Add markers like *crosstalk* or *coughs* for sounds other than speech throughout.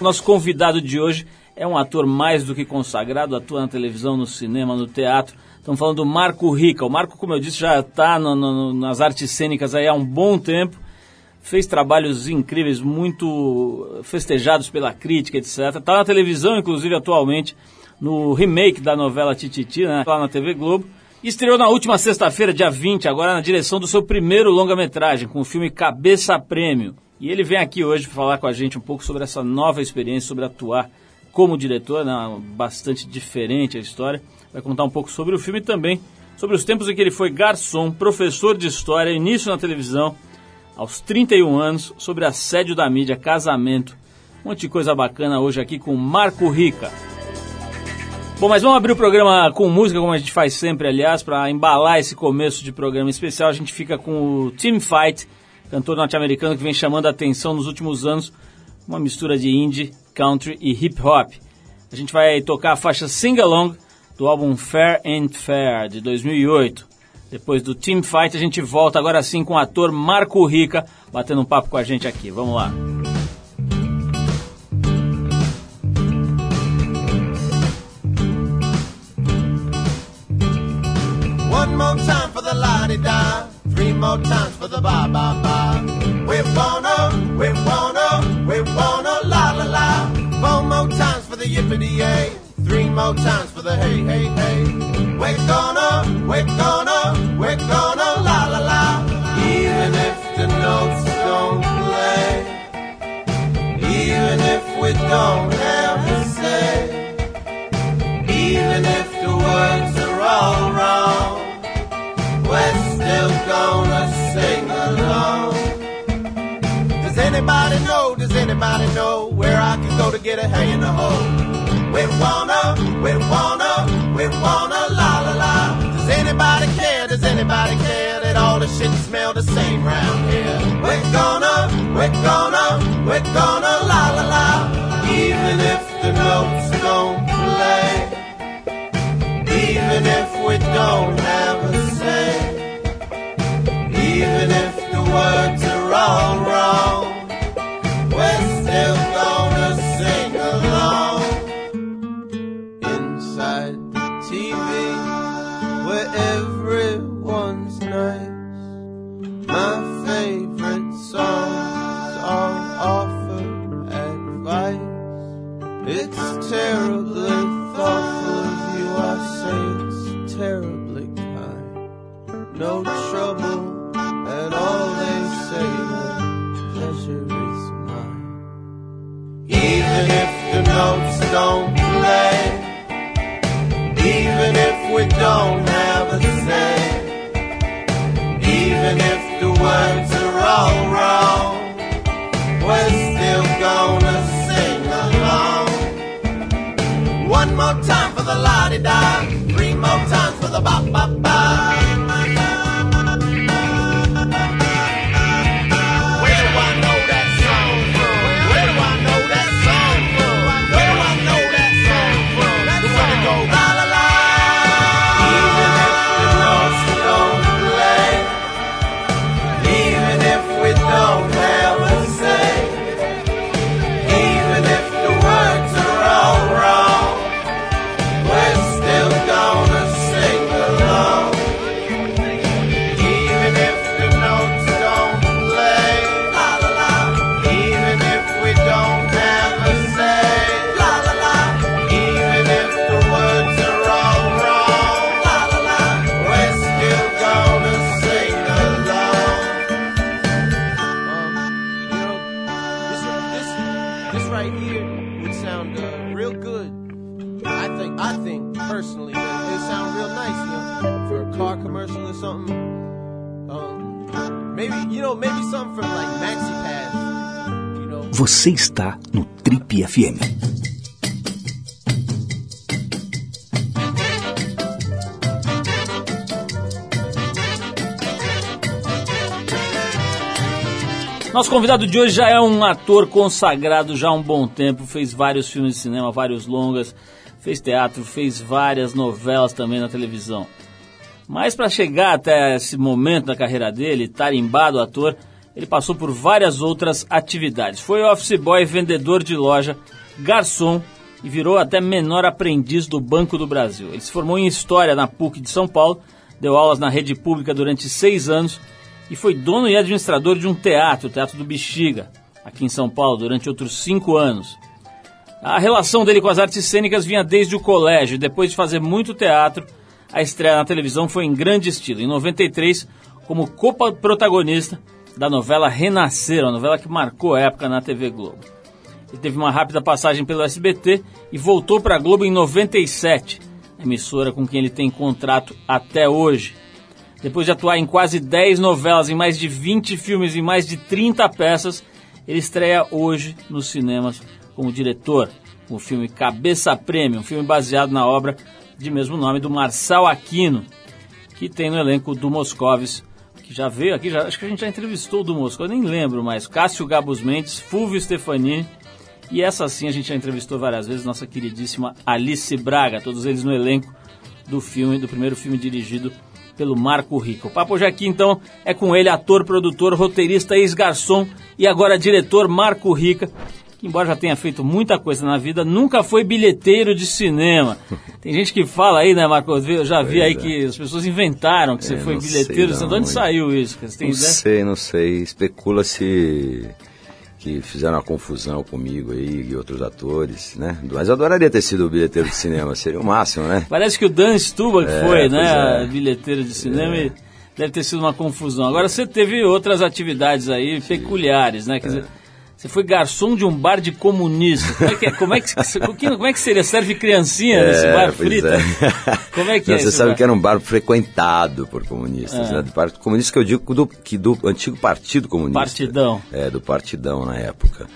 Nosso convidado de hoje é um ator mais do que consagrado, atua na televisão, no cinema, no teatro. Estamos falando do Marco Rica. O Marco, como eu disse, já está nas artes cênicas há um bom tempo. Fez trabalhos incríveis, muito festejados pela crítica, etc. Está na televisão, inclusive, atualmente, no remake da novela Tititi, né, lá na TV Globo. Estreou na última sexta-feira, dia 20, agora na direção do seu primeiro longa-metragem, com o filme Cabeça Prêmio. E ele vem aqui hoje falar com a gente um pouco sobre essa nova experiência, sobre atuar como diretor, né, bastante diferente a história. Vai contar um pouco sobre o filme também sobre os tempos em que ele foi garçom, professor de história, início na televisão, aos 31 anos, sobre assédio da mídia, casamento, um monte de coisa bacana hoje aqui com Marco Rica. Bom, mas vamos abrir o programa com música, como a gente faz sempre, aliás, para embalar esse começo de programa especial. A gente fica com o Team Fight, cantor norte-americano que vem chamando a atenção nos últimos anos, uma mistura de indie, country e hip hop. A gente vai tocar a faixa Sing Along do álbum Fair and Fair de 2008. Depois do Team Fight, a gente volta agora sim com o ator Marco Rica batendo um papo com a gente aqui. Vamos lá. more time for the. More times for the ba-ba-ba. We wanna, we wanna, we wanna la-la-la. Four more times for the yippity-yay. Three more times for the hey, hey, hey. We're gonna, we're gonna, we're gonna la-la-la. Even if the notes get a hay in the hole? We wanna, we wanna, we wanna la la la. Does anybody care, does anybody care that all the shit smell the same round here? We're gonna, we're gonna, we're gonna la la la. Even if the notes don't convidado de hoje já é um ator consagrado já há um bom tempo, fez vários filmes de cinema, vários longas, fez teatro, fez várias novelas também na televisão. Mas para chegar até esse momento da carreira dele, tarimbado ator, ele passou por várias outras atividades. Foi office boy, vendedor de loja, garçom e virou até menor aprendiz do Banco do Brasil. Ele se formou em História na PUC de São Paulo, deu aulas na rede pública durante seis anos e foi dono e administrador de um teatro, o Teatro do Bexiga, aqui em São Paulo, durante outros cinco anos. A relação dele com as artes cênicas vinha desde o colégio, depois de fazer muito teatro, a estreia na televisão foi em grande estilo. Em 93, como co-protagonista da novela Renascer, uma novela que marcou a época na TV Globo. Ele teve uma rápida passagem pelo SBT e voltou para a Globo em 97, emissora com quem ele tem contrato até hoje. Depois de atuar em quase 10 novelas, em mais de 20 filmes e mais de 30 peças, ele estreia hoje nos cinemas como diretor, o filme Cabeça Prêmio, um filme baseado na obra de mesmo nome do Marçal Aquino, que tem no elenco do Moscovis, que já veio aqui, já, acho que a gente já entrevistou o do Moscovis, nem lembro mais, Cássio Gabus Mendes, Fulvio Stefanini, e essa sim a gente já entrevistou várias vezes, nossa queridíssima Alice Braga, todos eles no elenco do filme, do primeiro filme dirigido pelo Marco Rico. O papo hoje aqui então é com ele, ator, produtor, roteirista, ex-garçom e agora diretor Marco Rica, que embora já tenha feito muita coisa na vida, nunca foi bilheteiro de cinema. *laughs* Tem gente que fala aí, né, Marco? Eu já vi aí é. que as pessoas inventaram que é, você foi bilheteiro de cinema. De onde saiu isso? Não ideia? sei, não sei. Especula-se que fizeram uma confusão comigo aí e outros atores, né? Mas eu adoraria ter sido bilheteiro de cinema, seria o máximo, né? Parece que o Dan Stuba é, foi, né? É. Bilheteiro de cinema é. e deve ter sido uma confusão. Agora você teve outras atividades aí Sim. peculiares, né? Quer dizer, você foi garçom de um bar de comunista. Como é que, como é, que, como é que seria? Serve criancinha é, nesse bar frita? É. Como é que Não, é? Você sabe bar? que era um bar frequentado por comunistas, é. né? Do partido comunista que eu digo do, que do antigo Partido Comunista. Partidão. É, do Partidão na época.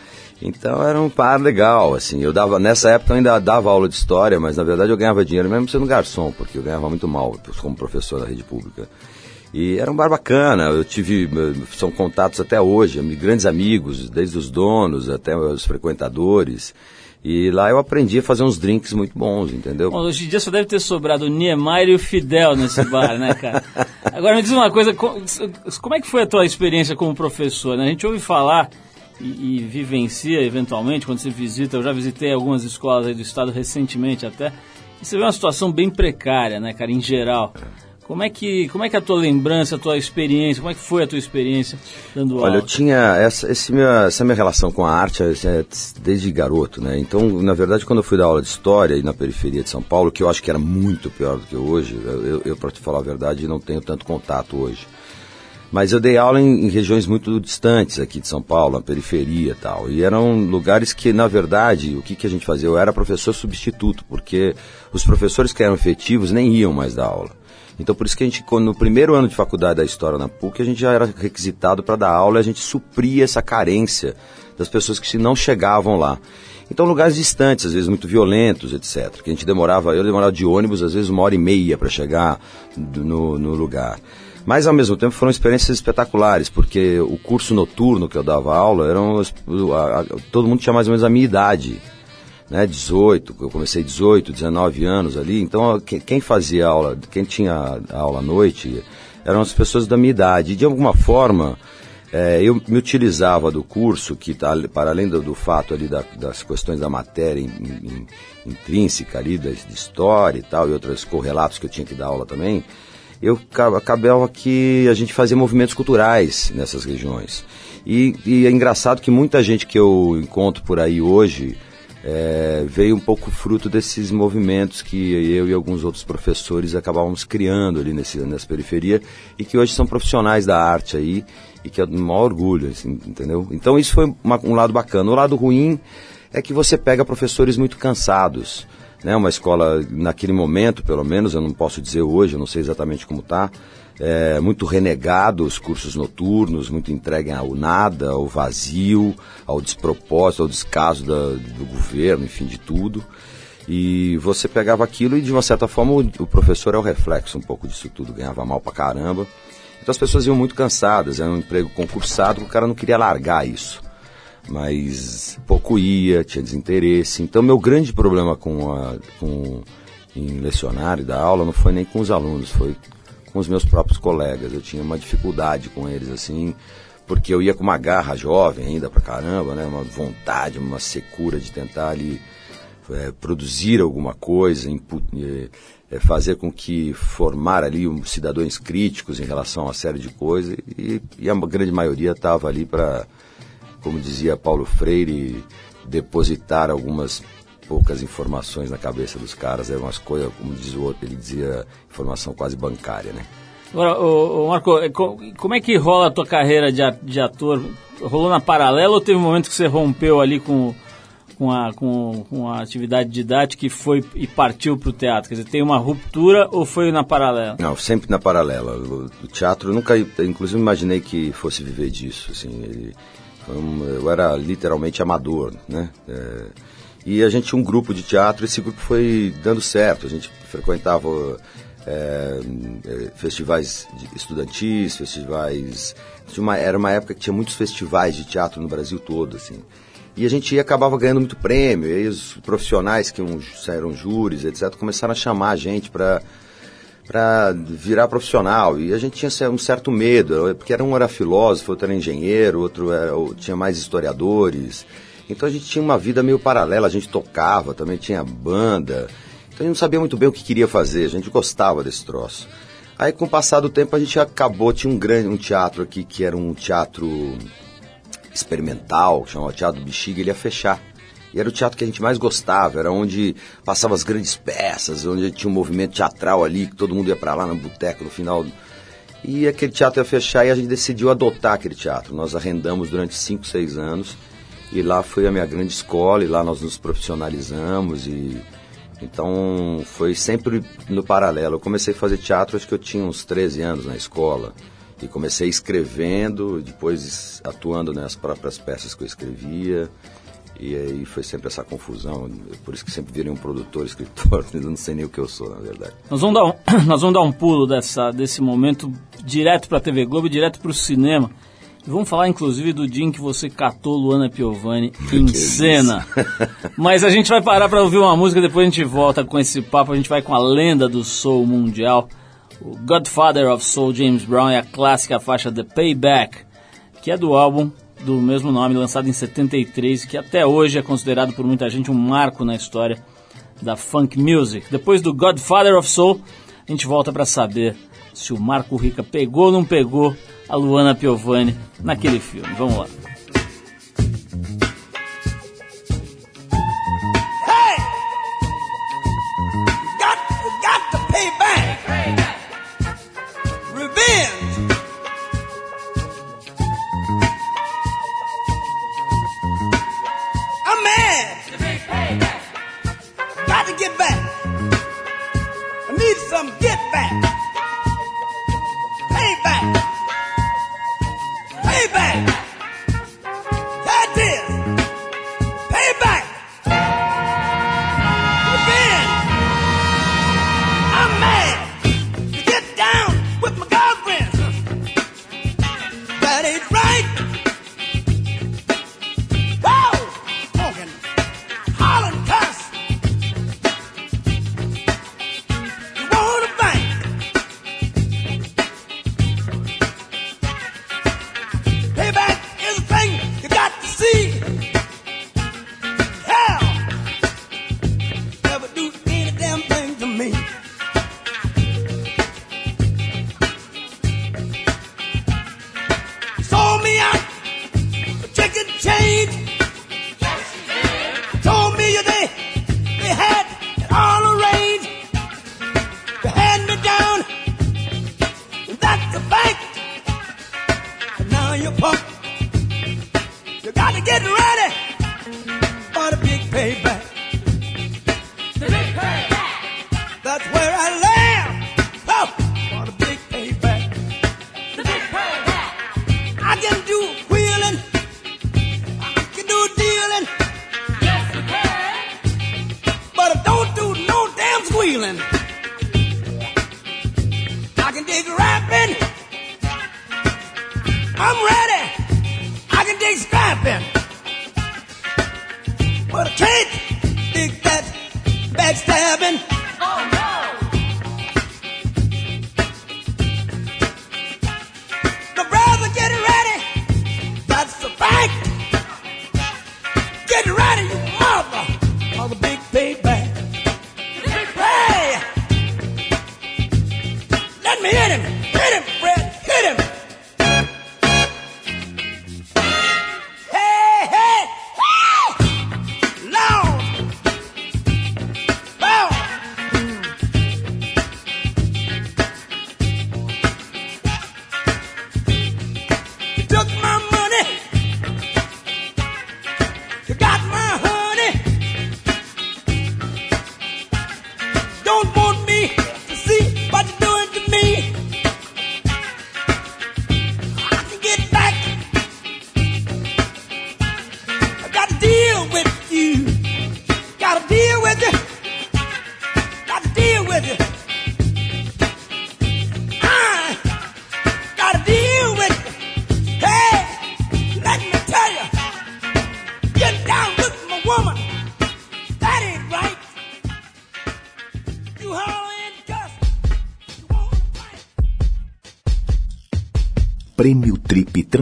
Então era um par legal, assim. Eu dava nessa época eu ainda dava aula de história, mas na verdade eu ganhava dinheiro mesmo sendo garçom, porque eu ganhava muito mal como professor da rede pública. E era um bar bacana, eu tive, são contatos até hoje, grandes amigos, desde os donos até os frequentadores. E lá eu aprendi a fazer uns drinks muito bons, entendeu? Bom, hoje em dia só deve ter sobrado o Niemeyer e o Fidel nesse bar, né, cara? *laughs* Agora me diz uma coisa, como é que foi a tua experiência como professor? Né? A gente ouve falar e, e, vivencia eventualmente quando você visita, eu já visitei algumas escolas aí do estado recentemente até, e você vê uma situação bem precária, né, cara, em geral. Como é que como é que é a tua lembrança, a tua experiência, como é que foi a tua experiência dando aula? Olha, eu tinha essa, esse minha, essa minha relação com a arte é, desde garoto, né? Então, na verdade, quando eu fui dar aula de história aí na periferia de São Paulo, que eu acho que era muito pior do que hoje, eu, eu para te falar a verdade, não tenho tanto contato hoje. Mas eu dei aula em, em, regiões muito distantes aqui de São Paulo, na periferia e tal. E eram lugares que, na verdade, o que, que a gente fazia? Eu era professor substituto, porque os professores que eram efetivos nem iam mais dar aula. Então por isso que a gente, no primeiro ano de faculdade da História na PUC, a gente já era requisitado para dar aula e a gente supria essa carência das pessoas que não chegavam lá. Então lugares distantes, às vezes muito violentos, etc. Que a gente demorava, eu demorava de ônibus às vezes uma hora e meia para chegar no, no lugar. Mas ao mesmo tempo foram experiências espetaculares, porque o curso noturno que eu dava aula, eram, a, a, todo mundo tinha mais ou menos a minha idade né, 18, eu comecei 18, 19 anos ali, então quem fazia aula, quem tinha aula à noite, eram as pessoas da minha idade. E de alguma forma, é, eu me utilizava do curso, que tá, para além do, do fato ali da, das questões da matéria in, in, intrínseca ali, da, de história e tal, e outros correlatos que eu tinha que dar aula também, eu acabava que a gente fazia movimentos culturais nessas regiões. E, e é engraçado que muita gente que eu encontro por aí hoje, é, veio um pouco fruto desses movimentos que eu e alguns outros professores acabávamos criando ali nesse, nessa periferia e que hoje são profissionais da arte aí e que é um maior orgulho, assim, entendeu? Então isso foi uma, um lado bacana. O lado ruim é que você pega professores muito cansados, né? Uma escola, naquele momento, pelo menos, eu não posso dizer hoje, eu não sei exatamente como está, é, muito renegado os cursos noturnos, muito entregue ao nada, ao vazio, ao despropósito, ao descaso da, do governo, enfim, de tudo. E você pegava aquilo e, de uma certa forma, o, o professor é o reflexo um pouco disso tudo, ganhava mal pra caramba. Então as pessoas iam muito cansadas, era um emprego concursado, o cara não queria largar isso. Mas pouco ia, tinha desinteresse. Então meu grande problema com, a, com em lecionar e dar aula não foi nem com os alunos, foi com os meus próprios colegas. Eu tinha uma dificuldade com eles, assim, porque eu ia com uma garra jovem ainda pra caramba, né? Uma vontade, uma secura de tentar ali é, produzir alguma coisa, input, é, fazer com que formar ali um, cidadãos críticos em relação a uma série de coisas e, e a grande maioria estava ali para, como dizia Paulo Freire, depositar algumas poucas informações na cabeça dos caras, eram umas coisas, como diz o outro, ele dizia informação quase bancária, né? Agora, ô, ô Marco, é, como é que rola a tua carreira de, ator? Rolou na paralela ou teve um momento que você rompeu ali com, com, a, com, com a atividade didática e foi e partiu para o teatro? Quer dizer, tem uma ruptura ou foi na paralela? Não, sempre na paralela. O, o teatro, eu nunca, inclusive, imaginei que fosse viver disso. Assim, eu era literalmente amador, né? É, e a gente tinha um grupo de teatro, esse grupo foi dando certo. A gente frequentava é, festivais estudantis, festivais. Uma, era uma época que tinha muitos festivais de teatro no Brasil todo, assim. E a gente acabava ganhando muito prêmio, e aí os profissionais que eram júris, etc., começaram a chamar a gente para para virar profissional. E a gente tinha um certo medo, porque era um era filósofo, outro era engenheiro, outro era, tinha mais historiadores. Então a gente tinha uma vida meio paralela, a gente tocava, também tinha banda. Então a gente não sabia muito bem o que queria fazer, a gente gostava desse troço. Aí com o passar do tempo a gente acabou, tinha um grande um teatro aqui que era um teatro experimental, chamava Teatro Bexiga, ele ia fechar. E era o teatro que a gente mais gostava, era onde passavam as grandes peças, onde tinha um movimento teatral ali, que todo mundo ia para lá no boteco no final. E aquele teatro ia fechar e a gente decidiu adotar aquele teatro. Nós arrendamos durante 5, 6 anos e lá foi a minha grande escola, e lá nós nos profissionalizamos e então foi sempre no paralelo. Eu comecei a fazer teatro, acho que eu tinha uns 13 anos na escola. E comecei escrevendo, depois atuando nas próprias peças que eu escrevia. E aí foi sempre essa confusão. Por isso que sempre virei um produtor, *laughs* escritor. Não sei nem o que eu sou, na verdade. Nós vamos dar um, *coughs* nós vamos dar um pulo dessa, desse momento direto para a TV Globo, direto para o cinema. Vamos falar inclusive do dia em que você catou Luana Piovani em cena. *laughs* Mas a gente vai parar para ouvir uma música, depois a gente volta com esse papo. A gente vai com a lenda do soul mundial, o Godfather of Soul James Brown e a clássica faixa The Payback, que é do álbum do mesmo nome, lançado em 73, que até hoje é considerado por muita gente um marco na história da funk music. Depois do Godfather of Soul, a gente volta para saber se o Marco Rica pegou ou não pegou a Luana Piovani naquele filme. Vamos lá.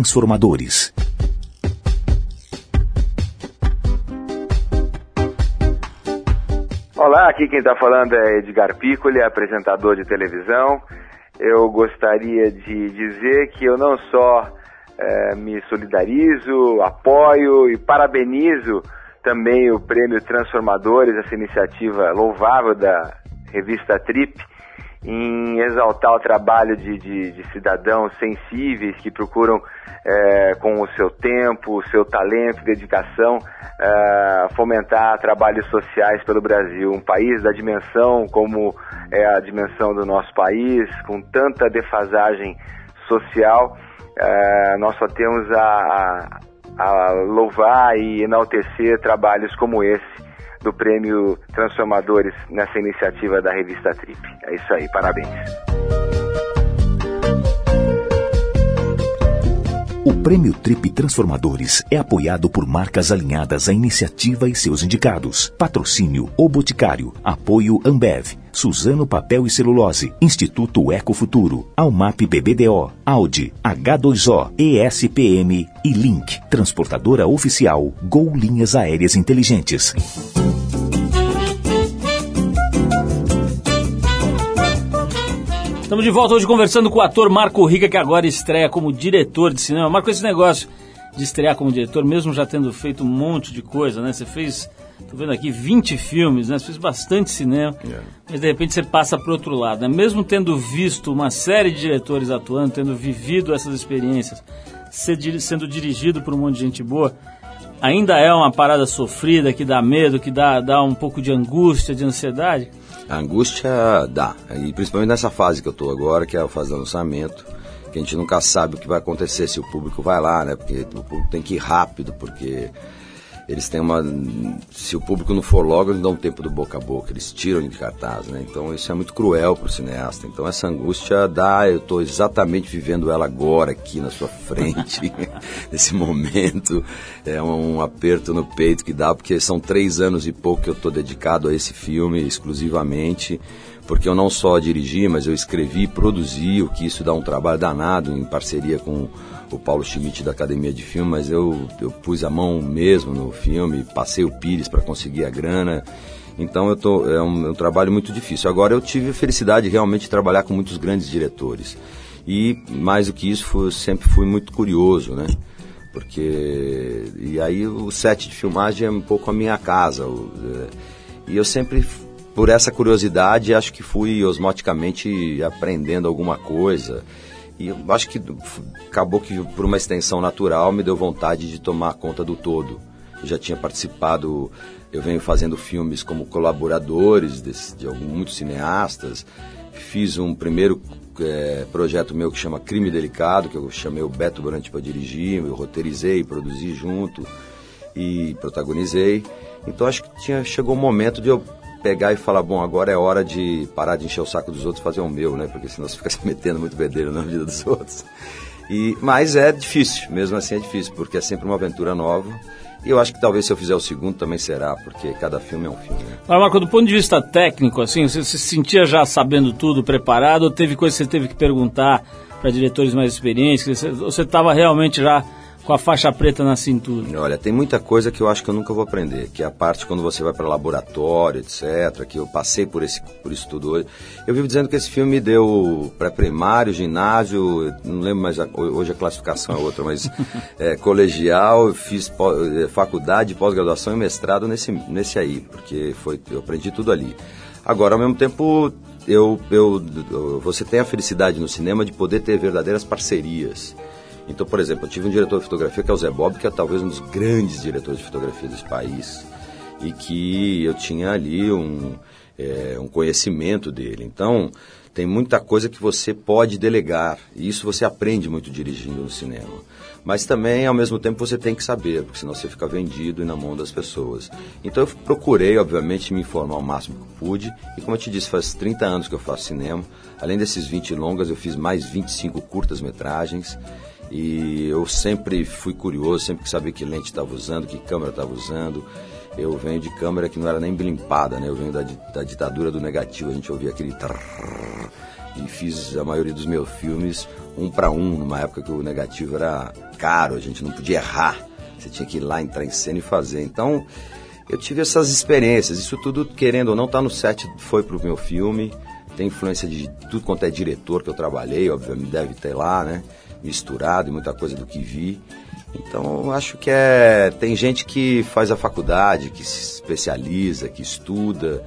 Transformadores. Olá, aqui quem está falando é Edgar Piccoli, apresentador de televisão. Eu gostaria de dizer que eu não só é, me solidarizo, apoio e parabenizo também o Prêmio Transformadores, essa iniciativa louvável da revista Trip, em exaltar o trabalho de, de, de cidadãos sensíveis que procuram, é, com o seu tempo, o seu talento, dedicação, é, fomentar trabalhos sociais pelo Brasil. Um país da dimensão como é a dimensão do nosso país, com tanta defasagem social, é, nós só temos a, a, a louvar e enaltecer trabalhos como esse do Prêmio Transformadores nessa iniciativa da revista Trip. É isso aí, parabéns. O Prêmio Trip Transformadores é apoiado por marcas alinhadas à iniciativa e seus indicados. Patrocínio O Boticário. Apoio Ambev. Suzano Papel e Celulose. Instituto Eco Futuro. Almap BBDO. Audi. H2O. ESPM e Link. Transportadora oficial Gol Linhas Aéreas Inteligentes. Estamos de volta hoje conversando com o ator Marco Rica, que agora estreia como diretor de cinema. Marco, esse negócio de estrear como diretor, mesmo já tendo feito um monte de coisa, né? Você fez, tô vendo aqui, 20 filmes, né? Você fez bastante cinema, yeah. mas de repente você passa para outro lado, né? Mesmo tendo visto uma série de diretores atuando, tendo vivido essas experiências, sendo dirigido por um monte de gente boa, ainda é uma parada sofrida, que dá medo, que dá, dá um pouco de angústia, de ansiedade? A angústia dá, e principalmente nessa fase que eu estou agora, que é a fase do lançamento, que a gente nunca sabe o que vai acontecer se o público vai lá, né? Porque o público tem que ir rápido, porque eles têm uma. Se o público não for logo, eles dão um tempo do boca a boca, eles tiram de cartaz, né? Então isso é muito cruel para o cineasta. Então essa angústia dá, eu estou exatamente vivendo ela agora, aqui na sua frente, *laughs* *laughs* nesse momento. É um, um, aperto no peito que dá, porque são três anos e pouco que eu estou dedicado a esse filme exclusivamente. Porque eu não só dirigi, mas eu escrevi, produzi, o que isso dá um trabalho danado em parceria com o Paulo Schmidt da Academia de Filme, mas eu, eu pus a mão mesmo no filme, passei o Pires para conseguir a grana. Então eu tô, é, um, é um trabalho muito difícil. Agora eu tive a felicidade realmente de trabalhar com muitos grandes diretores. E mais do que isso, sempre fui muito curioso, né? Porque. E aí o set de filmagem é um pouco a minha casa. É, e eu sempre, por essa curiosidade, acho que fui osmoticamente aprendendo alguma coisa. E eu acho que acabou que, por uma extensão natural, me deu vontade de tomar conta do todo. Eu já tinha participado, eu venho fazendo filmes como colaboradores desse, de alguns, muitos cineastas. Fiz um primeiro é, projeto meu que chama Crime Delicado, que eu chamei o Beto Brant para dirigir, eu roteirizei, produzi junto e protagonizei. Então acho que tinha, chegou o momento de eu pegar e falar, bom, agora é hora de parar de encher o saco dos outros e fazer o meu, né? Porque senão você fica *laughs* se metendo muito bedelho na vida dos outros. E, mas é difícil, mesmo assim é difícil, porque é sempre uma aventura nova. E eu acho que talvez se eu fizer o segundo também será, porque cada filme é um filme. Né? Marco, do ponto de vista técnico, assim, você se sentia já sabendo tudo, preparado, ou teve coisa que você teve que perguntar para diretores mais experientes? Você estava realmente já com a faixa preta na cintura? Olha, tem muita coisa que eu acho que eu nunca vou aprender, que é a parte quando você vai para laboratório, etc, que eu passei por, esse, por isso tudo hoje. Eu vivo dizendo que esse filme me deu pré-primário, ginásio, não lembro mais, a, hoje a classificação é outra, mas *laughs* é, colegial, fiz é, faculdade, pós-graduação e mestrado nesse, nesse aí, porque foi, eu aprendi tudo ali. Agora, ao mesmo tempo, eu, eu, você tem a felicidade no cinema de poder ter verdadeiras parcerias. Então, por exemplo, eu tive um diretor de fotografia que é o Zé Bob, que é talvez um dos grandes diretores de fotografia desse país, e que eu tinha ali um, é, um conhecimento dele. Então, tem muita coisa que você pode delegar, e isso você aprende muito dirigindo no cinema. Mas também, ao mesmo tempo, você tem que saber, porque senão você fica vendido e na mão das pessoas. Então eu procurei, obviamente, me informar o máximo que pude, e como eu te disse, faz 30 anos que eu faço cinema. Além desses 20 longas, eu fiz mais 25 curtas-metragens. E eu sempre fui curioso, sempre que sabia que lente estava usando, que câmera estava usando. Eu venho de câmera que não era nem blimpada, né? Eu venho da, da ditadura do negativo, a gente ouvia aquele trrr, e fiz a maioria dos meus filmes um para um, numa época que o negativo era caro, a gente não podia errar. Você tinha que ir lá, entrar em cena e fazer. Então, eu tive essas experiências. Isso tudo, querendo ou não, tá no set, foi pro meu filme. Tem influência de tudo quanto é diretor que eu trabalhei, obviamente deve ter lá, né? Misturado e muita coisa do que vi. Então, acho que é. Tem gente que faz a faculdade, que se especializa, que estuda,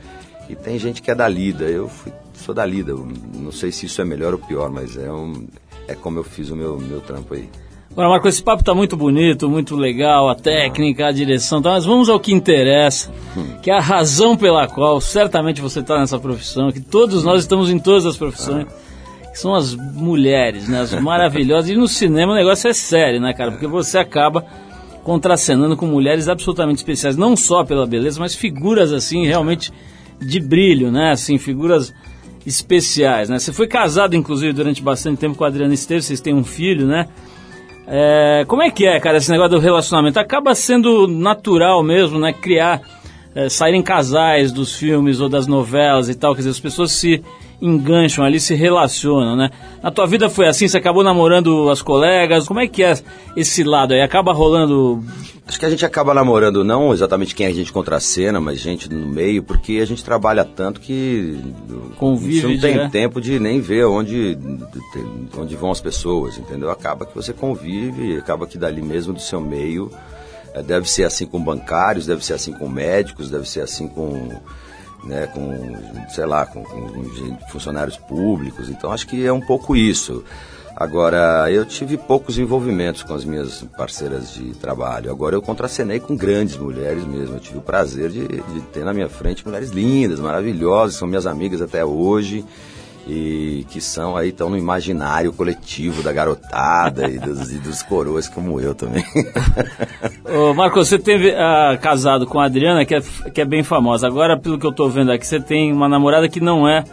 e tem gente que é da lida. Eu fui, sou da lida. Não sei se isso é melhor ou pior, mas é, um, é como eu fiz o meu, meu trampo aí. Agora, Marco, esse papo está muito bonito, muito legal, a técnica, a direção, tá, mas vamos ao que interessa, hum. que é a razão pela qual certamente você está nessa profissão, que todos nós estamos em todas as profissões. Ah que são as mulheres, né? As maravilhosas. E no cinema o negócio é sério, né, cara? Porque você acaba contracenando com mulheres absolutamente especiais, não só pela beleza, mas figuras assim realmente de brilho, né? Assim, figuras especiais, né? Você foi casado, inclusive, durante bastante tempo com a Adriana Esteves, vocês têm um filho, né? É, como é que é, cara, esse negócio do relacionamento? Acaba sendo natural mesmo, né? Criar, é, saírem casais dos filmes ou das novelas e tal, quer dizer, as pessoas se engancham ali, se relacionam, né? Na tua vida foi assim? Você acabou namorando as colegas? Como é que é esse lado aí? Acaba rolando... Acho que a gente acaba namorando não exatamente quem a gente contracena, mas gente no meio, porque a gente trabalha tanto que Convive, você não tem né? tempo de nem ver onde, onde vão as pessoas, entendeu? Acaba que você convive, acaba que dali mesmo do seu meio, eh, deve ser assim com bancários, deve ser assim com médicos, deve ser assim com né, com, sei lá, com, com, funcionários públicos. Então acho que é um pouco isso. Agora, eu tive poucos envolvimentos com as minhas parceiras de trabalho. Agora, eu contracenei com grandes mulheres mesmo. Eu tive o prazer de, de ter na minha frente mulheres lindas, maravilhosas, são minhas amigas até hoje e que são aí estão no imaginário coletivo da garotada e, dos, e dos coroas como eu também. *laughs* Ô, Marco, você teve uh, casado com a Adriana, que é, que é bem famosa. Agora, pelo que eu estou vendo aqui, você tem uma namorada que não é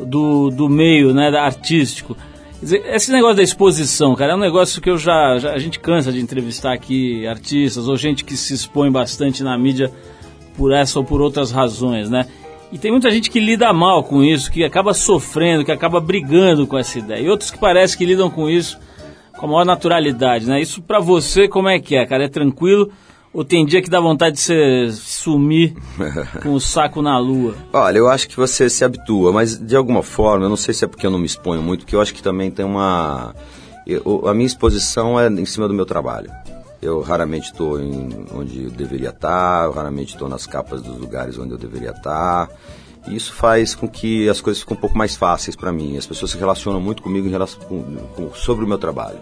do, do meio né, artístico. Dizer, esse negócio da exposição, cara, é um negócio que eu já, já, A gente cansa de entrevistar aqui artistas ou gente que se expõe bastante na mídia por essa ou por outras razões, né? E tem muita gente que lida mal com isso, que acaba sofrendo, que acaba brigando com essa ideia. E outros que parece que lidam com isso com a maior naturalidade, né? Isso para você como é que é, cara? É tranquilo? Ou tem dia que dá vontade de você sumir *laughs* com o saco na lua? Olha, eu acho que você se habitua, mas de alguma forma, eu não sei se é porque eu não me exponho muito, porque eu acho que também tem uma. Eu, a minha exposição é em cima do meu trabalho. Eu raramente estou onde eu deveria estar, eu raramente estou nas capas dos lugares onde eu deveria estar. E isso faz com que as coisas fiquem um pouco mais fáceis para mim. As pessoas se relacionam muito comigo em relação, com, com, sobre o meu trabalho.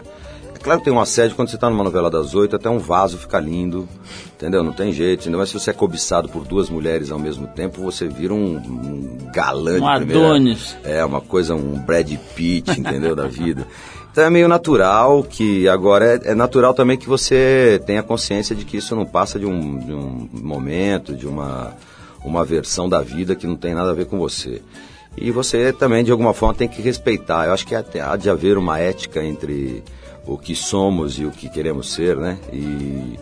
É claro que tem um assédio quando você está numa novela das oito, até um vaso fica lindo, entendeu? Não tem jeito. Ainda mais se você é cobiçado por duas mulheres ao mesmo tempo, você vira um, um galã um de primeira. Adonis. É, uma coisa, um Brad Pitt, entendeu? da vida. *laughs* Então é meio natural que agora é, é, natural também que você tenha consciência de que isso não passa de um, de um momento, de uma, uma versão da vida que não tem nada a ver com você. E você também, de alguma forma, tem que respeitar. Eu acho que há de haver uma ética entre o que somos e o que queremos ser, né? E,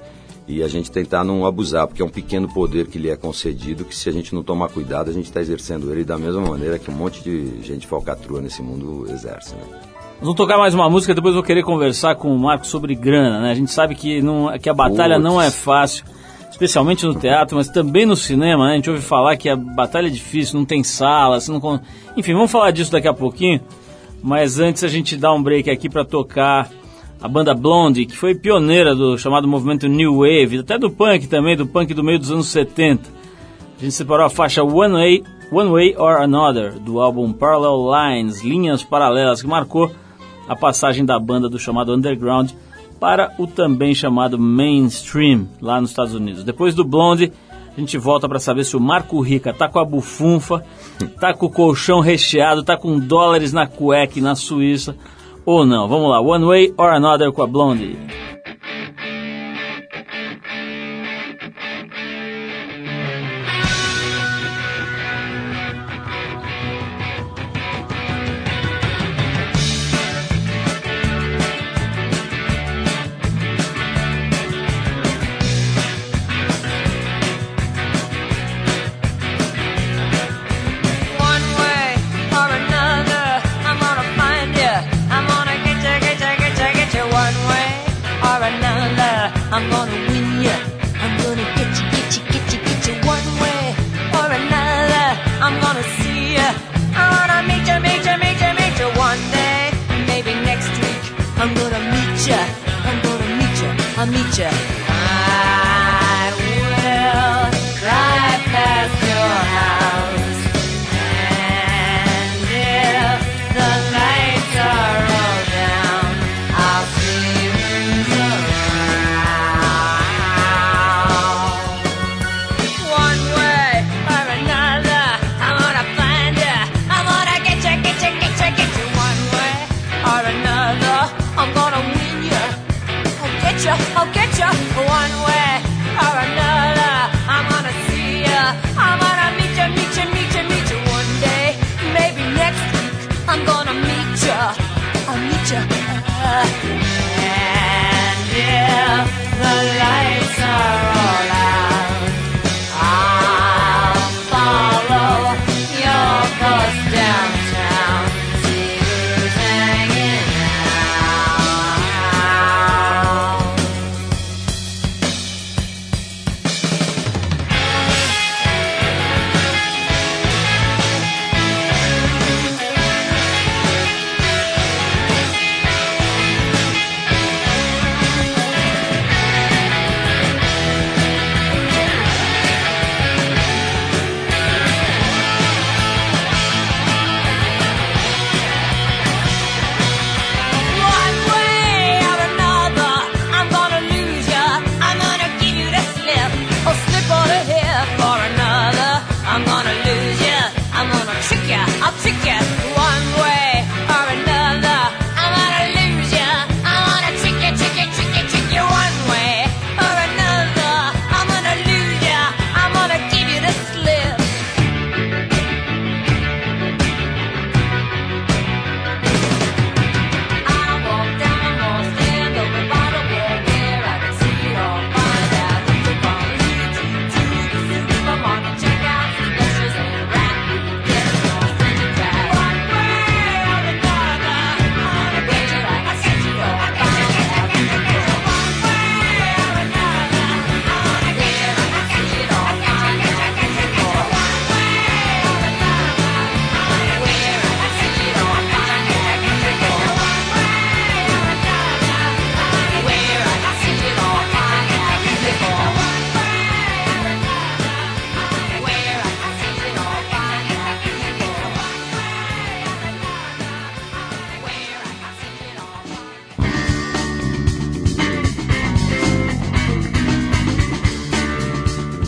e a gente tentar não abusar, porque é um pequeno poder que lhe é concedido, que se a gente não tomar cuidado, a gente está exercendo ele da mesma maneira que um monte de gente falcatrua nesse mundo exerce, né? Vamos tocar mais uma música, depois vou querer conversar com o Marco sobre grana, né? A gente sabe que, não, que a batalha Puts. não é fácil, especialmente no teatro, mas também no cinema, né? A gente ouve falar que a batalha é difícil, não tem sala, você não... Enfim, vamos falar disso daqui a pouquinho, mas antes a gente dá um break aqui para tocar a banda Blondie, que foi pioneira do chamado movimento New Wave, até do punk também, do punk do meio dos anos 70. A gente separou a faixa One Way, One Way or Another, do álbum Parallel Lines, Linhas Paralelas, que marcou a passagem da banda do chamado Underground para o também chamado Mainstream, lá nos Estados Unidos. Depois do Blonde, a gente volta para saber se o Marco Rica tá com a bufunfa, tá com o colchão recheado, tá com dólares na cueca na Suíça ou não. Vamos lá, One Way or Another com a Blondie.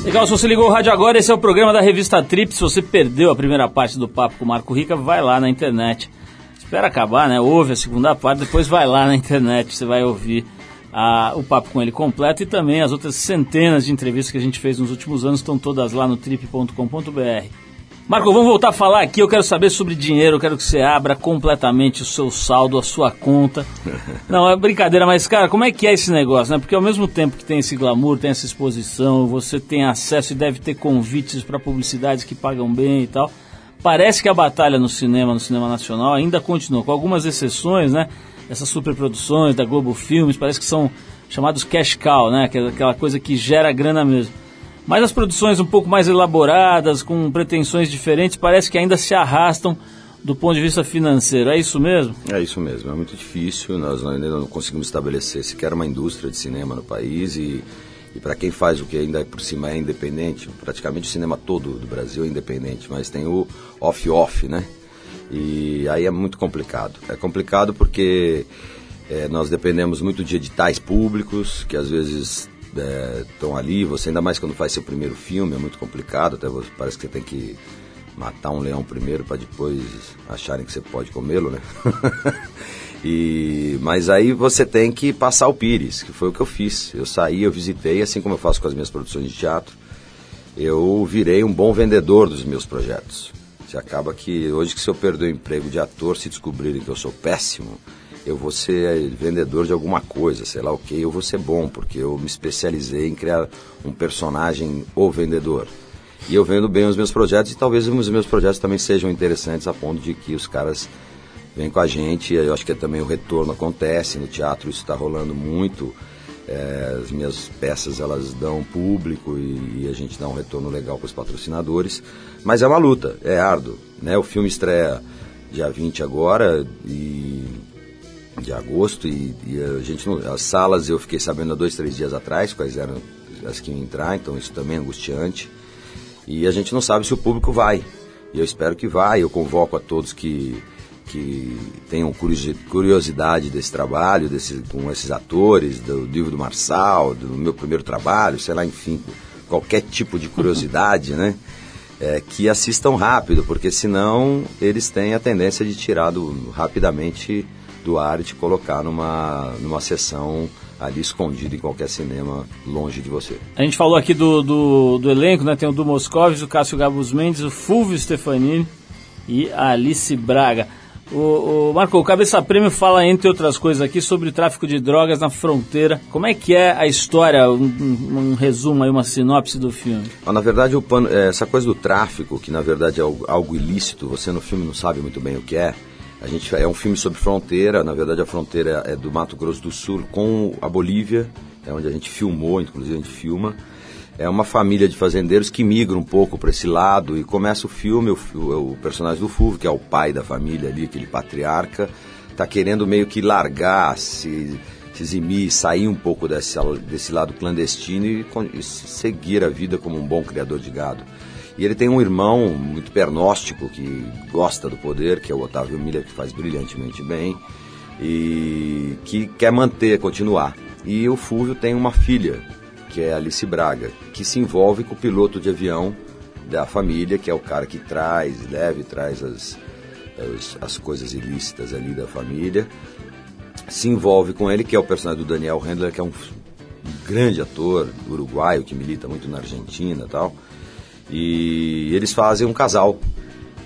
Legal, se você ligou o rádio agora, esse é o programa da revista Trip. Se você perdeu a primeira parte do papo com o Marco Rica, vai lá na internet. Espera acabar, né? Ouve a segunda parte, depois vai lá na internet, você vai ouvir a, o papo com ele completo e também as outras centenas de entrevistas que a gente fez nos últimos anos estão todas lá no trip.com.br. Marco, vamos voltar a falar aqui. Eu quero saber sobre dinheiro. Eu quero que você abra completamente o seu saldo, a sua conta. *laughs* Não, é brincadeira, mas, cara, como é que é esse negócio, né? Porque ao mesmo tempo que tem esse glamour, tem essa exposição, você tem acesso e deve ter convites para publicidades que pagam bem e tal. Parece que a batalha no cinema, no cinema nacional, ainda continua, com algumas exceções, né? Essas superproduções da Globo Filmes, parece que são chamados cash cow, né? Aquela coisa que gera grana mesmo. Mas as produções um pouco mais elaboradas, com pretensões diferentes, parece que ainda se arrastam do ponto de vista financeiro. É isso mesmo? É isso mesmo. É muito difícil. Nós ainda não conseguimos estabelecer sequer uma indústria de cinema no país e, e para quem faz o que ainda por cima é independente, praticamente o cinema todo do Brasil é independente, mas tem o off-off, né? E aí é muito complicado. É complicado porque é, nós dependemos muito de editais públicos, que às vezes estão é, ali, você ainda mais quando faz seu primeiro filme, é muito complicado, até você, parece que você tem que matar um leão primeiro para depois acharem que você pode comê-lo, né? *laughs* e, mas aí você tem que passar o pires, que foi o que eu fiz. Eu saí, eu visitei, assim como eu faço com as minhas produções de teatro, eu virei um bom vendedor dos meus projetos. Se acaba que hoje que se eu perder o emprego de ator, se descobrirem que eu sou péssimo, eu vou ser vendedor de alguma coisa, sei lá o que, eu vou ser bom, porque eu me especializei em criar um personagem ou vendedor. E eu vendo bem os meus projetos e talvez os meus projetos também sejam interessantes a ponto de que os caras vêm com a gente. Eu acho que também o retorno acontece no teatro, isso está rolando muito. É, as minhas peças elas dão público e, e, a gente dá um retorno legal para os patrocinadores. Mas é uma luta, é árduo. Né? O filme estreia dia 20 agora e de agosto e, e, a gente as salas eu fiquei sabendo há dois, três dias atrás quais eram as que iam entrar, então isso também é angustiante. E a gente não sabe se o público vai. E eu espero que vá. Eu convoco a todos que, que tenham curiosidade desse trabalho, desse, com esses atores, do livro do Marçal, do meu primeiro trabalho, sei lá, enfim, qualquer tipo de curiosidade, *laughs* né? É, que assistam rápido, porque senão eles têm a tendência de tirar do, rapidamente do ar e te colocar numa, numa sessão ali escondido em qualquer cinema longe de você. A gente falou aqui do, do, do elenco, né? Tem o Du Moscovis, o Cássio Gabus Mendes, o Fulvio Stefanini e a Alice Braga. O, o Marco, o Cabeça Prêmio fala, entre outras coisas aqui, sobre tráfico de drogas na fronteira. Como é que é a história, um, um, um resumo aí, uma sinopse do filme? Ah, na verdade, o pano, é, essa coisa do tráfico, que na verdade é algo, algo ilícito, você no filme não sabe muito bem o que é, a gente é um filme sobre fronteira, na verdade a fronteira é do Mato Grosso do Sul com a Bolívia, é onde a gente filmou, inclusive a gente filma. É uma família de fazendeiros que migra um pouco para esse lado e começa o filme, o, o, personagem do Fulvio, que é o pai da família ali, aquele patriarca, está querendo meio que largar, se, se eximir, sair um pouco desse, desse lado clandestino e, e seguir a vida como um bom criador de gado. E ele tem um irmão muito pernóstico que gosta do poder, que é o Otávio Miller, que faz brilhantemente bem e que quer manter, continuar. E o Fúvio tem uma filha, que é Alice Braga, que se envolve com o piloto de avião da família, que é o cara que traz, leva e traz as, as, as coisas ilícitas ali da família. Se envolve com ele, que é o personagem do Daniel Handler, que é um, um grande ator uruguaio que milita muito na Argentina e tal. E eles fazem um casal.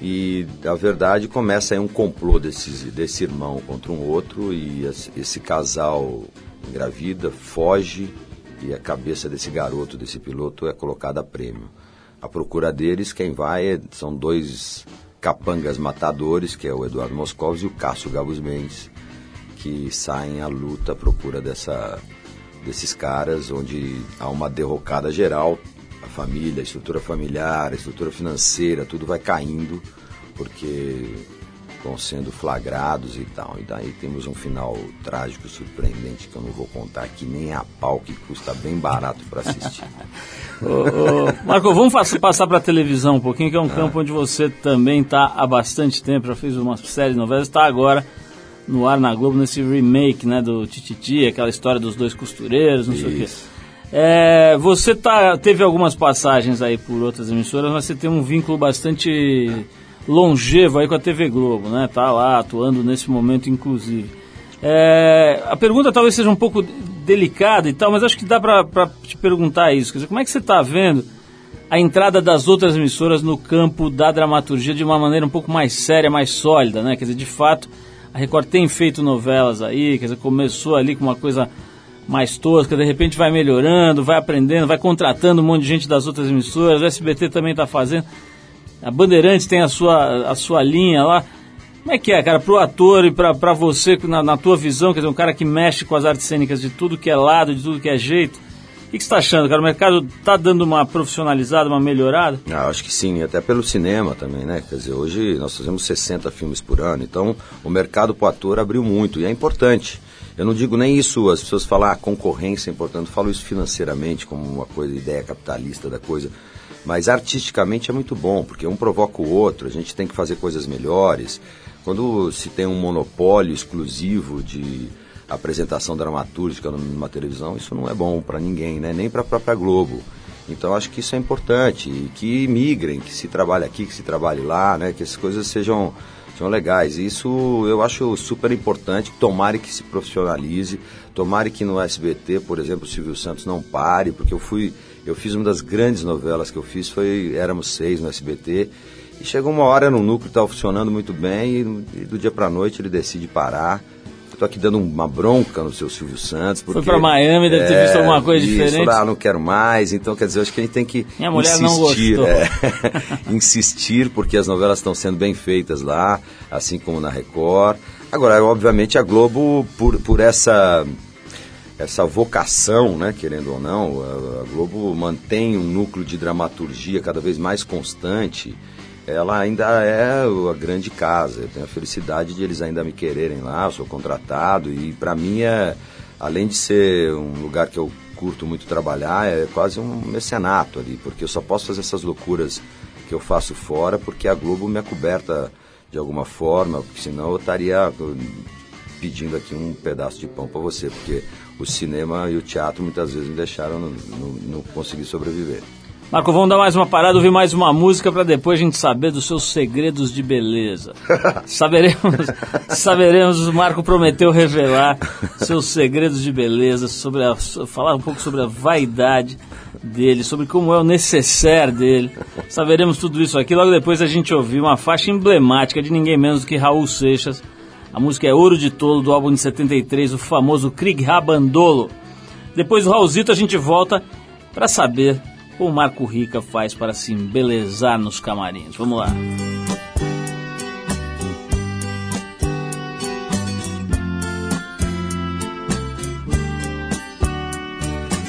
E a verdade começa aí um complô desses, desse irmão contra um outro e esse casal engravida, foge e a cabeça desse garoto, desse piloto, é colocada a prêmio. A procura deles, quem vai é, são dois capangas matadores, que é o Eduardo Moscovos e o Cássio Gabus Mendes, que saem à luta à procura dessa, desses caras, onde há uma derrocada geral, família, a estrutura familiar, a estrutura financeira, tudo vai caindo porque vão sendo flagrados e tal. E daí temos um final trágico, surpreendente, que eu não vou contar aqui nem a pau, que custa bem barato para assistir. *laughs* ô, ô, Marco, vamos passar para a televisão um pouquinho, que é um ah. campo onde você também está há bastante tempo, já fez uma série de novelas, está agora no ar na Globo, nesse remake né, do Tititi, aquela história dos dois costureiros, não Isso. sei o quê. É, você tá, teve algumas passagens aí por outras emissoras, mas você tem um vínculo bastante longevo aí com a TV Globo, né? Tá lá atuando nesse momento, inclusive. É, a pergunta talvez seja um pouco delicada e tal, mas acho que dá para te perguntar isso. Quer dizer, como é que você está vendo a entrada das outras emissoras no campo da dramaturgia de uma maneira um pouco mais séria, mais sólida, né? Quer dizer, de fato, a Record tem feito novelas aí, quer dizer, começou ali com uma coisa mais tosca, de repente vai melhorando, vai aprendendo, vai contratando um monte de gente das outras emissoras, o SBT também está fazendo. A Bandeirantes tem a sua, a sua linha lá. Como é que é, cara, pro ator e pra, pra você, na, na tua visão, quer dizer, um cara que mexe com as artes cênicas de tudo que é lado, de tudo que é jeito, o que, você está achando, cara? O mercado está dando uma profissionalizada, uma melhorada? Ah, acho que sim, até pelo cinema também, né? Quer dizer, hoje nós fazemos 60 filmes por ano, então o mercado para o ator abriu muito e é importante. Eu não digo nem isso, as pessoas falam, ah, concorrência é importante, eu falo isso financeiramente como uma coisa, ideia capitalista da coisa. Mas artisticamente é muito bom, porque um provoca o outro, a gente tem que fazer coisas melhores. Quando se tem um monopólio exclusivo de apresentação dramatúrgica numa televisão, isso não é bom para ninguém, né? nem para a própria Globo. Então acho que isso é importante, que migrem, que se trabalhe aqui, que se trabalhe lá, né? que as coisas sejam, sejam legais. Isso eu acho super importante, tomare que se profissionalize, tomare que no SBT, por exemplo, o Silvio Santos não pare, porque eu fui, eu fiz uma das grandes novelas que eu fiz, foi Éramos Seis no SBT, e chegou uma hora no núcleo, estava funcionando muito bem, e, e do dia para noite ele decide parar, Estou aqui dando uma bronca no seu Silvio Santos. Porque, Foi para Miami, deve ter é, visto alguma coisa isso, diferente. Ah, não quero mais. Então, quer dizer, acho que a gente tem que Minha mulher insistir. Não. É, *laughs* insistir, porque as novelas estão sendo bem feitas lá, assim como na Record. Agora, obviamente, a Globo, por, por essa essa vocação, né, querendo ou não, a Globo mantém um núcleo de dramaturgia cada vez mais constante ela ainda é a grande casa. Eu tenho a felicidade de eles ainda me quererem lá, eu sou contratado e para mim é, além de ser um lugar que eu curto muito trabalhar, é quase um mecenato ali, porque eu só posso fazer essas loucuras que eu faço fora porque a Globo me acoberta de alguma forma, porque senão eu estaria pedindo aqui um pedaço de pão para você, porque o cinema e o teatro muitas vezes me deixaram não conseguir sobreviver. Marco, vamos dar mais uma parada, ouvir mais uma música para depois a gente saber dos seus segredos de beleza. *laughs* saberemos, saberemos, o Marco prometeu revelar seus segredos de beleza, sobre a, falar um pouco sobre a vaidade dele, sobre como é o necessaire dele. Saberemos tudo isso aqui. Logo depois a gente ouvir uma faixa emblemática de ninguém menos do que Raul Seixas. A música é Ouro de Tolo, do álbum de 73, o famoso Krieg Rabandolo. Depois do Raulzito a gente volta para saber o Marco Rica faz para se embelezar nos camarins. Vamos lá.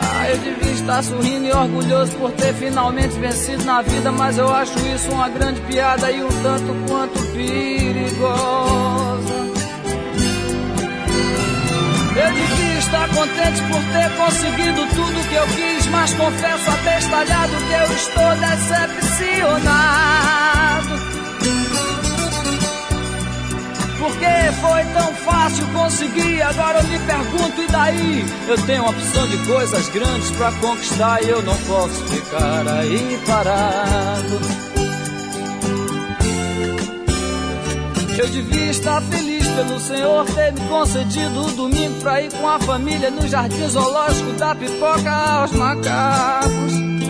Ah, eu devia estar sorrindo e orgulhoso por ter finalmente vencido na vida, mas eu acho isso uma grande piada e um tanto quanto perigosa. Eu devia estar contente por ter conseguido tudo que eu quis, mas confesso abestalhado que eu estou decepcionado. Porque foi tão fácil conseguir, agora eu me pergunto, e daí? Eu tenho opção de coisas grandes para conquistar e eu não posso ficar aí parado. Eu devia estar feliz pelo Senhor ter me concedido o domingo pra ir com a família no jardim zoológico da pipoca aos macacos.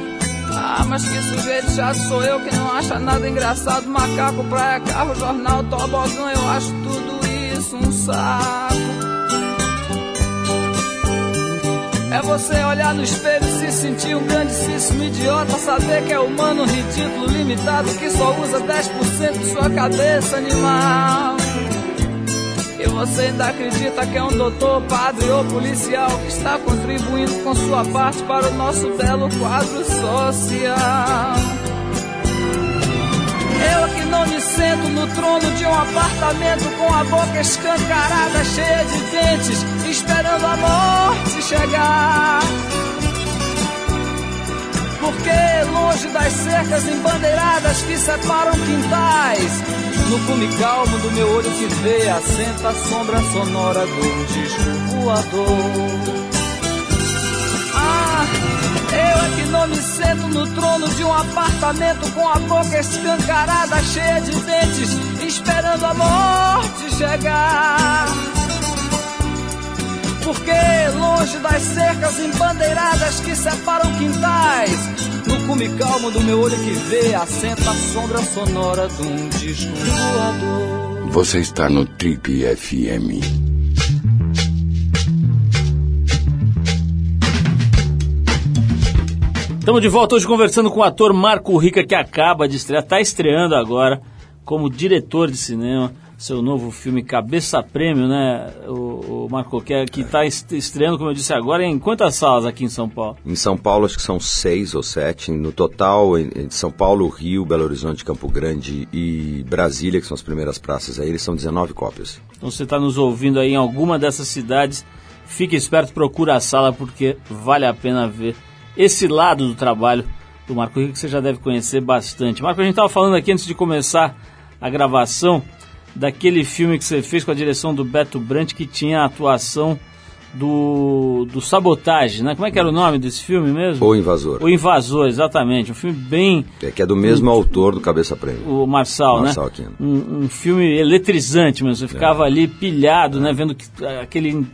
Ah, mas que sujeito chato sou eu que não acha nada engraçado. Macaco, praia, carro, jornal, tobogã, eu acho tudo isso um saco. É você olhar no espelho e se sentir um grandíssimo idiota. Saber que é humano, ridículo, limitado, que só usa 10% de sua cabeça animal. E você ainda acredita que é um doutor, padre ou policial que está contribuindo com sua parte para o nosso belo quadro social. Eu que não me sento no trono de um apartamento com a boca escancarada, cheia de dentes, esperando a morte chegar. Porque longe das cercas embandeiradas que separam quintais, no cume calmo do meu olho que vê, assenta a sombra sonora do disco. Me sento no trono de um apartamento com a boca escancarada, cheia de dentes, esperando a morte chegar. Porque longe das cercas embandeiradas que separam quintais, no cume calmo do meu olho que vê, assenta a sombra sonora de um disco voador. Você está no Trip FM. Estamos de volta hoje conversando com o ator Marco Rica, que acaba de estrear, está estreando agora como diretor de cinema, seu novo filme Cabeça Prêmio, né, o, o Marco, que é, está estreando, como eu disse agora, em quantas salas aqui em São Paulo? Em São Paulo acho que são seis ou sete, no total em, em São Paulo, Rio, Belo Horizonte, Campo Grande e Brasília, que são as primeiras praças aí, eles são 19 cópias. Então você está nos ouvindo aí em alguma dessas cidades, fique esperto, procura a sala, porque vale a pena ver esse lado do trabalho do Marco Rico que você já deve conhecer bastante. Marco, a gente estava falando aqui antes de começar a gravação daquele filme que você fez com a direção do Beto Brandt que tinha a atuação do, do Sabotagem, né? Como é que era o nome desse filme mesmo? O Invasor. O Invasor, exatamente. Um filme bem... É, que é do mesmo um, autor do Cabeça Prêmio. O Marçal, Marçal né? Um, um, filme eletrizante mesmo. Você ficava é. ali pilhado, é. né? Vendo que, aquele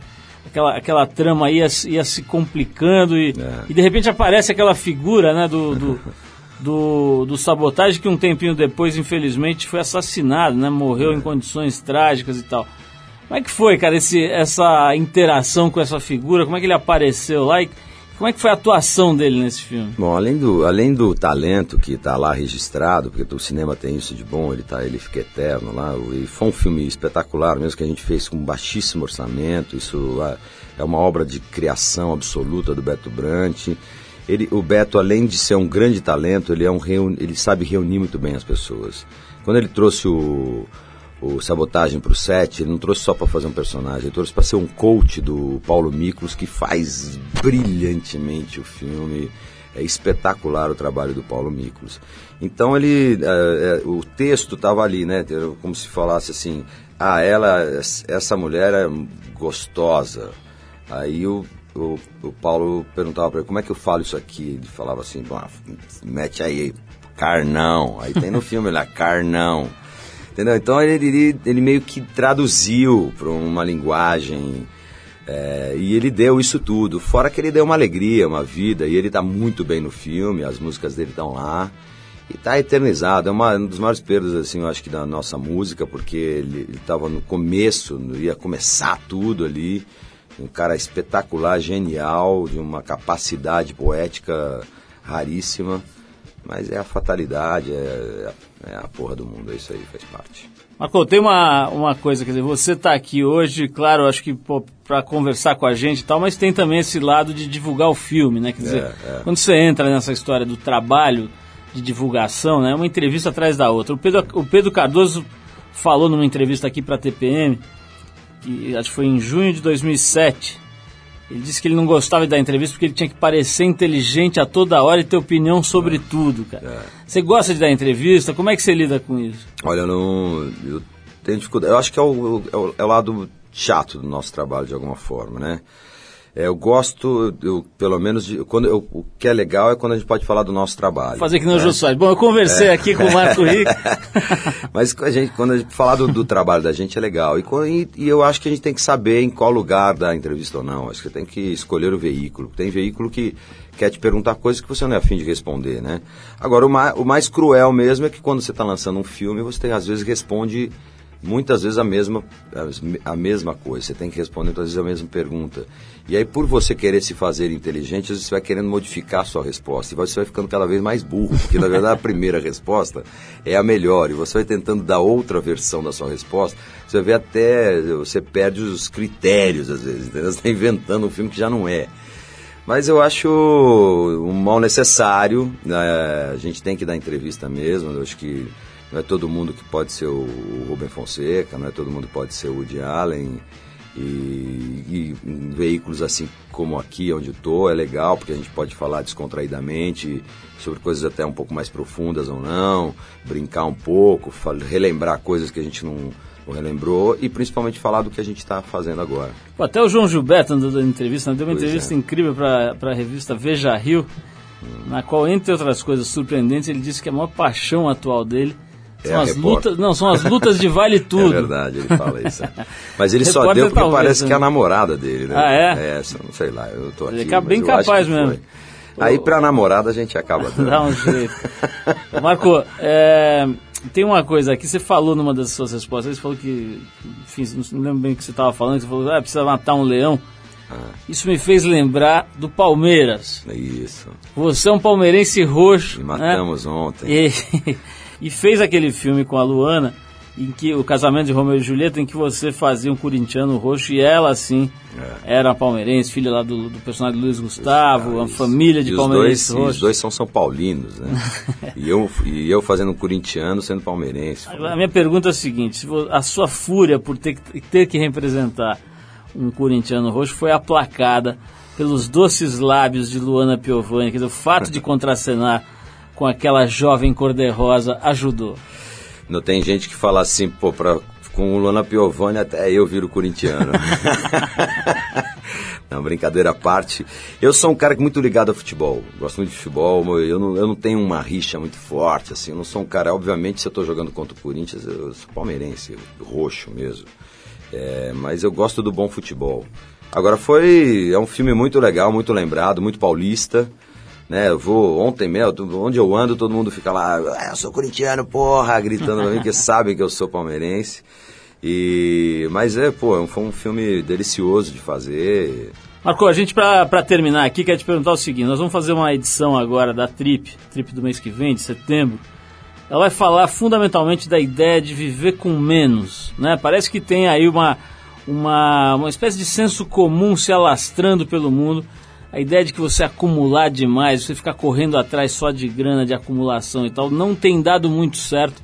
aquela, aquela trama ia, ia se complicando e, é. e de repente aparece aquela figura né, do, do, *laughs* do, do, sabotagem que um tempinho depois, infelizmente, foi assassinado, né, morreu é. em condições trágicas e tal. Como é que foi, cara, esse, essa interação com essa figura? Como é que ele apareceu lá? E, como é que foi a atuação dele nesse filme? Bom, além do, além do talento que está lá registrado, porque o cinema tem isso de bom, ele, tá, ele fica eterno lá, e foi um filme espetacular mesmo que a gente fez com baixíssimo orçamento, isso é uma obra de criação absoluta do Beto Brant. Ele, o Beto, além de ser um grande talento, ele, é um, ele sabe reunir muito bem as pessoas. Quando ele trouxe o o Sabotagem para o set, ele não trouxe só para fazer um personagem, ele trouxe para ser um coach do Paulo Miklos, que faz brilhantemente o filme. É espetacular o trabalho do Paulo Miklos. Então ele, é, é, o texto estava ali, né? Como se falasse assim, ah, ela, essa mulher é gostosa. Aí o, o, o Paulo perguntava para ele, como é que eu falo isso aqui? Ele falava assim, mete aí, carnão. Aí tem no filme lá, carnão. Entendeu? Então ele, ele, ele meio que traduziu para uma linguagem é, e ele deu isso tudo. Fora que ele deu uma alegria, uma vida, e ele está muito bem no filme, as músicas dele estão lá. E está eternizado, é uma, uma das maiores perdas, assim, eu acho que da nossa música, porque ele estava no começo, ia começar tudo ali. Um cara espetacular, genial, de uma capacidade poética raríssima. Mas é a fatalidade, é, é, a porra do mundo, é isso aí, faz parte. Marco, tem uma, uma coisa, quer dizer, você está aqui hoje, claro, acho que para conversar com a gente e tal, mas tem também esse lado de divulgar o filme, né? Quer dizer, é, é. quando você entra nessa história do trabalho de divulgação, né? Uma entrevista atrás da outra. O Pedro, o Pedro Cardoso falou numa entrevista aqui para a TPM, que acho que foi em junho de 2007, ele disse que ele não gostava de dar entrevista porque ele tinha que parecer inteligente a toda hora e ter opinião sobre é. tudo, cara. É. Você gosta de dar entrevista? Como é que você lida com isso? Olha, eu não. Eu tenho dificuldade. Eu acho que é o, é o, é o lado chato do nosso trabalho, de alguma forma, né? É, eu gosto, eu, pelo menos, de, quando eu, o que é legal é quando a gente pode falar do nosso trabalho. Fazer que não né? Soares. Bom, eu conversei é. aqui com o Marco Rico. *laughs* Mas a gente, quando a gente falar do, do trabalho da gente é legal. E, e, e, eu acho que a gente tem que saber em qual lugar da entrevista ou não. Acho que tem que escolher o veículo. Tem veículo que quer te perguntar coisas que você não é afim de responder, né? Agora, o mais, o mais cruel mesmo é que quando você está lançando um filme, você tem, às vezes responde muitas vezes a mesma, a mesma coisa. Você tem que responder muitas vezes a mesma pergunta. E aí, por você querer se fazer inteligente, você vai querendo modificar a sua resposta. E você vai ficando cada vez mais burro, porque na verdade a *laughs* primeira resposta é a melhor. E você vai tentando dar outra versão da sua resposta. Você ver até. Você perde os critérios, às vezes. Entendeu? Você está inventando um filme que já não é. Mas eu acho um mal necessário. Né? A gente tem que dar entrevista mesmo. Eu acho que não é todo mundo que pode ser o Rubem Fonseca, não é todo mundo que pode ser o Woody Allen. E, e veículos assim como aqui onde estou é legal porque a gente pode falar descontraidamente sobre coisas até um pouco mais profundas ou não, brincar um pouco, relembrar coisas que a gente não, relembrou e principalmente falar do que a gente está fazendo agora. Pô, até o João Gilberto dando entrevista, deu uma pois entrevista é. incrível para a revista Veja Rio na qual, entre outras coisas surpreendentes, ele disse que a maior paixão atual dele são É as lutas, não, são as lutas de vale *laughs* tudo. É verdade, ele fala isso. é. Mas ele *laughs* só deu porque talvez, parece né? que é a namorada dele, né? Ah, é? É, não sei lá, eu tô Ele aqui. é mas bem capaz mesmo. foi. Aí pra namorada a gente acaba dando. *laughs* Dá um jeito. Marco, é, tem uma coisa aqui, você falou numa das suas respostas, você falou que, enfim, não lembro bem o que você estava falando, você falou, ah, precisa matar um leão. Isso me fez lembrar do Palmeiras. Isso. Você é um palmeirense roxo. E né? matamos ontem. E, e fez aquele filme com a Luana, em que o casamento de Romeu e Julieta, em que você fazia um corintiano roxo e ela, sim, era palmeirense, filha lá do, do personagem Luiz Gustavo, uma É. Isso. família de palmeirenses roxos. Os dois são São Paulinos, né? *laughs* e, eu, e eu fazendo um corintiano sendo palmeirense. A minha pergunta é a seguinte: a sua fúria por ter que, ter que representar um corintiano roxo foi aplacada pelos doces lábios de Luana Piovani, quer dizer, o fato de *laughs* contracenar com aquela jovem cor-de-rosa ajudou. Não tem gente que fala assim, pô, pra, com o Luana Piovani até eu viro corintiano. *laughs* não, brincadeira à parte. Eu sou um cara muito ligado ao futebol. Gosto muito de futebol. Eu não, eu não tenho uma rixa muito forte, assim. Eu não sou um cara, obviamente, se eu tô jogando contra o Corinthians, eu sou palmeirense, roxo mesmo. É, mas eu gosto do bom futebol. Agora foi. É um filme muito legal, muito lembrado, muito paulista. Né, eu vou ontem mesmo, onde eu ando, todo mundo fica lá, "Ah, eu sou corintiano, porra, gritando pra mim, porque sabem que eu sou palmeirense. E, mas é, pô, é foi um filme delicioso de fazer. Marco, a gente, pra terminar aqui, quer te perguntar o seguinte: nós vamos fazer uma edição agora da Trip, Trip do mês que vem, de setembro. Ela vai falar fundamentalmente da ideia de viver com menos. Né? Parece que tem aí uma, uma, uma espécie de senso comum se alastrando pelo mundo. A ideia de que você acumular demais, você ficar correndo atrás só de grana, de acumulação e tal, não tem dado muito certo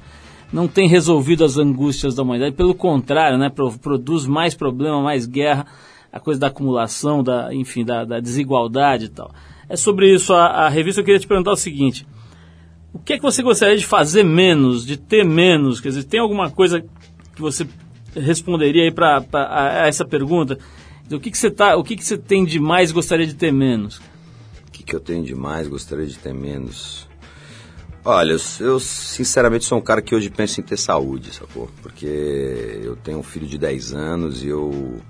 não tem resolvido as angústias da humanidade, pelo contrário, né, pro- produz mais problema, mais guerra, a coisa da acumulação, da, enfim, da, da desigualdade e tal. É sobre isso a, a revista. Eu queria te perguntar o seguinte: o que é que você gostaria de fazer menos, de ter menos? Quer dizer, tem alguma coisa que você responderia aí para essa pergunta? O que, que você tá, o que, que você tem de mais gostaria de ter menos? O que, que eu tenho de mais, gostaria de ter menos? Olha, eu, eu, sinceramente sou um cara que hoje penso em ter saúde, sacou? Porque eu tenho um filho de 10 anos e eu,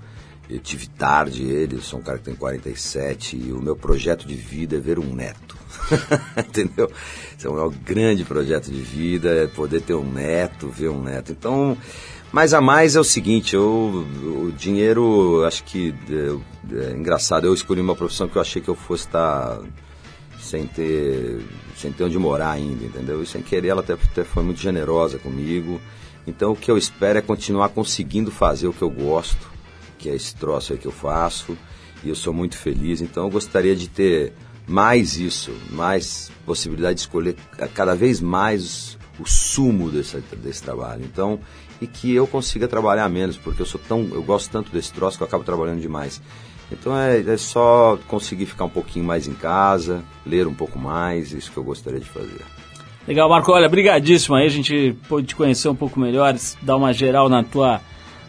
eu tive tarde ele, eu sou um cara que tem 47 e o meu projeto de vida é ver um neto. *laughs* Entendeu? Esse é o meu grande projeto de vida, é poder ter um neto, ver um neto. Então, mas a mais é o seguinte, eu, o dinheiro, acho que é, é engraçado, eu escolhi uma profissão que eu achei que eu fosse estar sem ter, sem ter onde morar ainda, entendeu? E sem querer, ela até, até foi muito generosa comigo. Então o que eu espero é continuar conseguindo fazer o que eu gosto, que é esse troço aí que eu faço, e eu sou muito feliz. Então eu gostaria de ter mais isso, mais possibilidade de escolher cada vez mais o sumo desse, desse trabalho. Então, e que eu consiga trabalhar menos, porque eu sou tão, eu gosto tanto desse troço que eu acabo trabalhando demais. Então é, é só conseguir ficar um pouquinho mais em casa, ler um pouco mais, isso que eu gostaria de fazer. Legal, Marco. Olha, brigadíssimo aí. A gente pôde te conhecer um pouco melhor, dar uma geral na tua,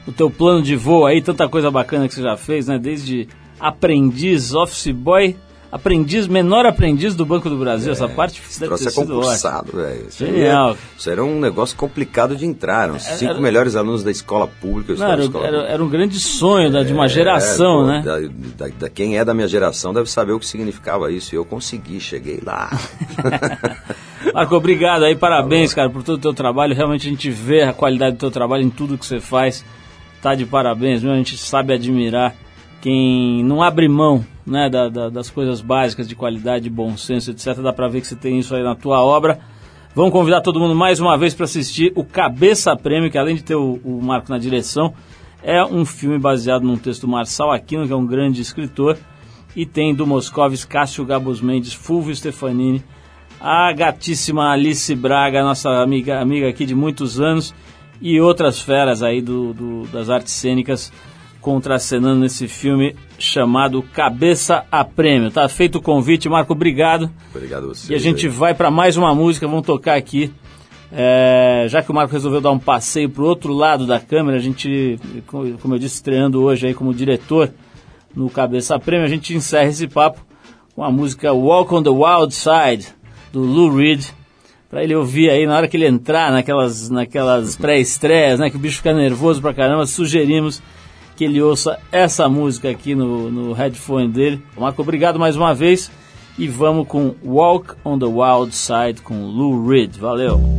no teu plano de voo aí, tanta coisa bacana que você já fez, né? Desde aprendiz, office boy, aprendiz, menor aprendiz do Banco do Brasil. Essa parte deve ter é sido concursado, velho. Aí Genial. é- isso era um negócio complicado de entrar. Eram os cinco era- melhores alunos da escola pública. Não, era, escola era, pública. era um grande sonho da, de uma É, geração, pô, né? Da, da- da- quem é da minha geração deve saber o que significava isso. E eu consegui, cheguei lá. *laughs* Marco, obrigado aí, parabéns, cara, por todo o teu trabalho. Realmente a gente vê a qualidade do teu trabalho em tudo que você faz. Tá de parabéns, viu? A gente sabe admirar quem não abre mão né, da- da- das coisas básicas de qualidade, de bom senso, etc. Dá pra ver que você tem isso aí na tua obra. Vamos convidar todo mundo mais uma vez para assistir o Cabeça Prêmio, que além de ter o, o Marco na direção, é um filme baseado num texto do Marçal Aquino, que é um grande escritor, e tem do Moscovis, Cássio Gabos Mendes, Fulvio Stefanini, a gatíssima Alice Braga, nossa amiga, amiga aqui de muitos anos, e outras feras aí do, do- das artes cênicas contracenando nesse filme chamado Cabeça a Prêmio. Tá feito o convite, Marco, obrigado. Obrigado a você. E a gente vai para mais uma música, vamos tocar aqui. É, já que o Marco resolveu dar um passeio pro outro lado da câmera, a gente, co- como eu disse, estreando hoje aí como diretor no Cabeça Prêmio, a gente encerra esse papo com a música Walk on the Wild Side, do Lou Reed, para ele ouvir aí na hora que ele entrar naquelas, naquelas *laughs* pré-estreias, né, que o bicho fica nervoso pra caramba, sugerimos que ele ouça essa música aqui no, no headphone dele. Marco, obrigado mais uma vez e vamos com Walk on the Wild Side com Lou Reed. Valeu!